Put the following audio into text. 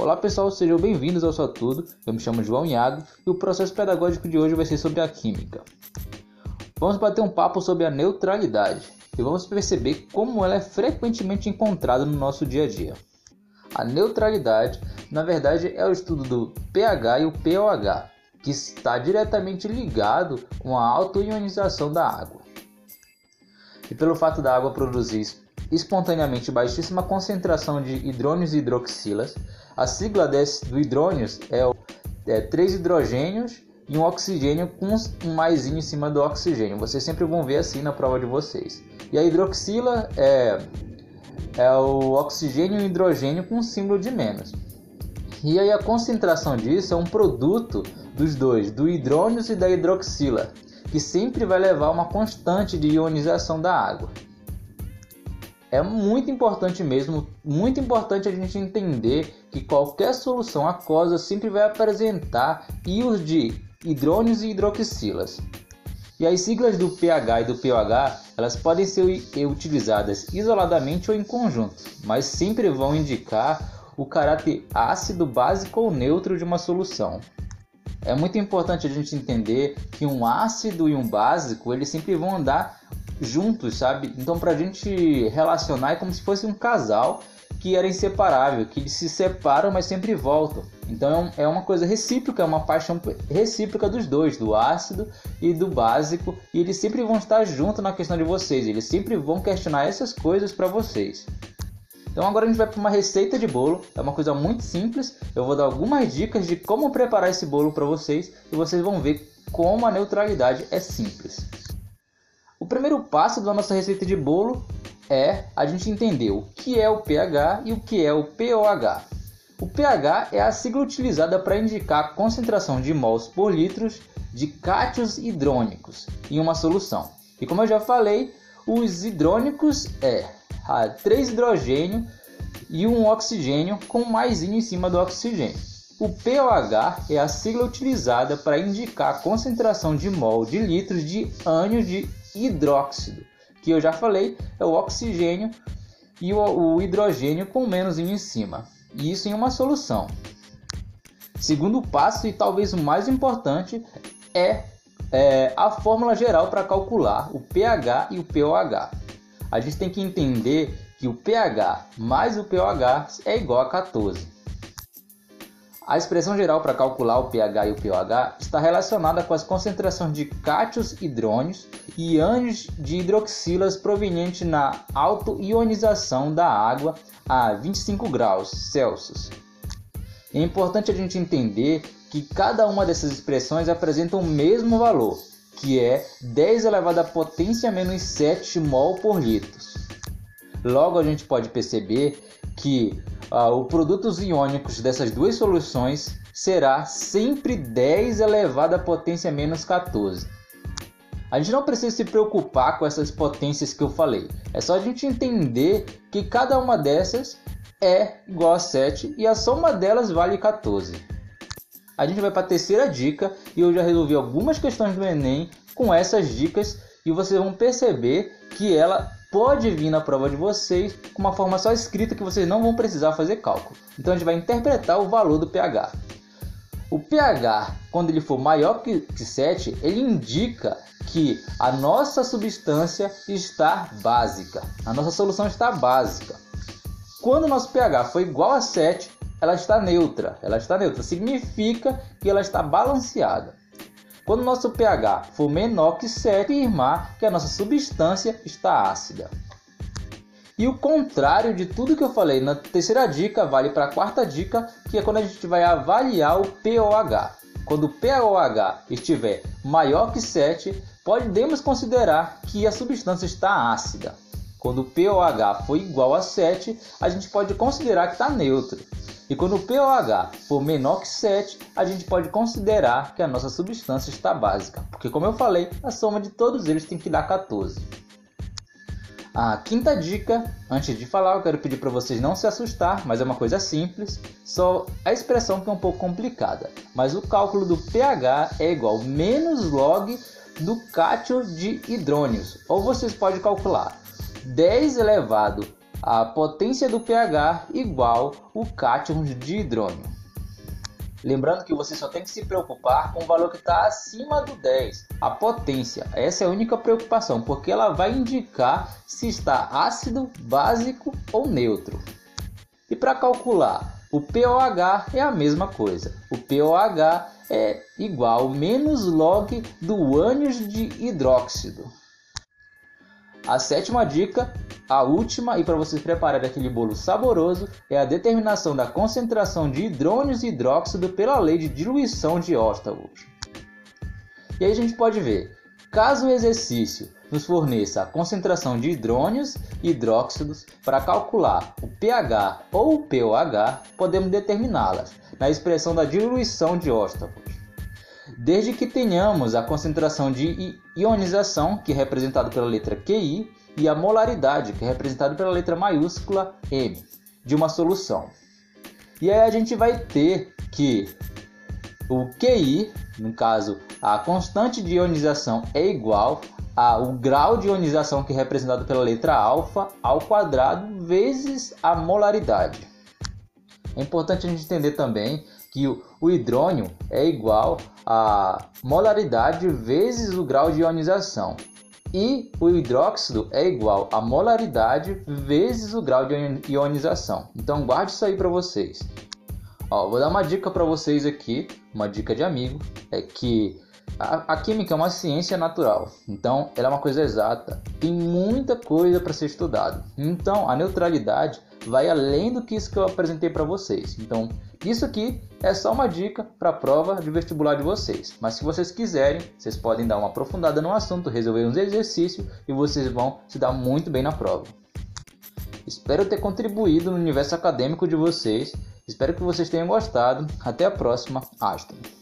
Olá pessoal, sejam bem-vindos ao Só Tudo. Eu me chamo João Iago e o processo pedagógico de hoje vai ser sobre a química. Vamos bater um papo sobre a neutralidade e vamos perceber como ela é frequentemente encontrada no nosso dia a dia. A neutralidade, na verdade, é o estudo do pH e o pOH, que está diretamente ligado com a autoionização da água. E pelo fato da água produzir espontaneamente baixíssima concentração de hidrônios e hidroxilas. A sigla desse, do hidrônios é, é 3 hidrogênios e um oxigênio com um mais em cima do oxigênio. Vocês sempre vão ver assim na prova de vocês. E a hidroxila é, é o oxigênio e o hidrogênio com um símbolo de menos. E aí a concentração disso é um produto dos dois, do hidrônios e da hidroxila, que sempre vai levar uma constante de ionização da água é muito importante mesmo, muito importante a gente entender que qualquer solução aquosa sempre vai apresentar íons de hidrônios e hidroxilas. E as siglas do pH e do pOH, elas podem ser utilizadas isoladamente ou em conjunto, mas sempre vão indicar o caráter ácido, básico ou neutro de uma solução. É muito importante a gente entender que um ácido e um básico, eles sempre vão andar juntos, sabe? Então, para a gente relacionar é como se fosse um casal que era inseparável, que se separam, mas sempre voltam. Então, é, é uma coisa recíproca, é uma paixão recíproca dos dois, do ácido e do básico, e eles sempre vão estar juntos na questão de vocês, eles sempre vão questionar essas coisas para vocês. Então agora a gente vai para uma receita de bolo, é uma coisa muito simples. Eu vou dar algumas dicas de como preparar esse bolo para vocês e vocês vão ver como a neutralidade é simples. Primeiro passo da nossa receita de bolo é a gente entender o que é o pH e o que é o pOH. O pH é a sigla utilizada para indicar a concentração de mols por litros de cátions hidrônicos em uma solução. E como eu já falei, os hidrônicos é 3 hidrogênio e um oxigênio com mais em cima do oxigênio. O pOH é a sigla utilizada para indicar a concentração de mol de litros de ânion de hidróxido, que eu já falei, é o oxigênio e o, hidrogênio com menos em cima. E isso em uma solução. Segundo passo e talvez o mais importante é, é a fórmula geral para calcular o pH e o pOH. A gente tem que entender que o pH mais o pOH é igual a 14. A expressão geral para calcular o pH e o pOH está relacionada com as concentrações de cátions hidrônios e ânions de hidroxilas provenientes na autoionização da água a 25 graus Celsius. É importante a gente entender que cada uma dessas expressões apresenta o mesmo valor, que é 10 elevado à potência menos 7 mol por litro. Logo a gente pode perceber que ah, o produtos iônicos dessas duas soluções será sempre 10 elevado à potência menos 14. A gente não precisa se preocupar com essas potências que eu falei. É só a gente entender que cada uma dessas é igual a 7 e a soma delas vale 14. A gente vai para a terceira dica e eu já resolvi algumas questões do Enem com essas dicas e vocês vão perceber que ela pode vir na prova de vocês com uma forma só escrita que vocês não vão precisar fazer cálculo. Então a gente vai interpretar o valor do pH. O pH, quando ele for maior que 7, ele indica que a nossa substância está básica. A nossa solução está básica. Quando o nosso pH for igual a 7, ela está neutra. Ela está neutra significa que ela está balanceada. Quando nosso pH for menor que 7, afirmar que a nossa substância está ácida. E o contrário de tudo que eu falei na terceira dica vale para a quarta dica, que é quando a gente vai avaliar o pOH. Quando o pOH estiver maior que 7, podemos considerar que a substância está ácida. Quando o pOH for igual a 7, a gente pode considerar que está neutro. E quando o pOH for menor que 7, a gente pode considerar que a nossa substância está básica, porque como eu falei, a soma de todos eles tem que dar 14. A quinta dica, antes de falar, eu quero pedir para vocês não se assustar, mas é uma coisa simples, só a expressão que é um pouco complicada. Mas o cálculo do pH é igual menos log do cátion de hidrônios, ou vocês podem calcular 10 elevado a potência do pH igual o cátion de hidrônio. Lembrando que você só tem que se preocupar com o valor que está acima do 10, a potência. Essa é a única preocupação, porque ela vai indicar se está ácido, básico ou neutro. E para calcular o POH é a mesma coisa. O POH é igual menos log do ânion de hidróxido. A sétima dica, a última e para vocês prepararem aquele bolo saboroso, é a determinação da concentração de hidrônios e hidróxido pela lei de diluição de Ostwald. E aí a gente pode ver, caso o exercício nos forneça a concentração de hidrônios e hidróxidos para calcular o pH ou o pOH, podemos determiná-las na expressão da diluição de Ostwald desde que tenhamos a concentração de ionização, que é representado pela letra QI, e a molaridade, que é representado pela letra maiúscula M, de uma solução. E aí a gente vai ter que o QI, no caso, a constante de ionização é igual ao grau de ionização que é representado pela letra alfa ao quadrado vezes a molaridade. É importante a gente entender também que o hidrônio é igual a molaridade vezes o grau de ionização. E o hidróxido é igual a molaridade vezes o grau de ionização. Então guarde isso aí para vocês. Ó, vou dar uma dica para vocês aqui, uma dica de amigo, é que a, a, química é uma ciência natural, então ela é uma coisa exata. Tem muita coisa para ser estudado. Então a neutralidade vai além do que isso que eu apresentei para vocês. Então isso aqui é só uma dica para a prova de vestibular de vocês. Mas se vocês quiserem, vocês podem dar uma aprofundada no assunto, resolver uns exercícios e vocês vão se dar muito bem na prova. Espero ter contribuído no universo acadêmico de vocês. Espero que vocês tenham gostado. Até a próxima. Aston.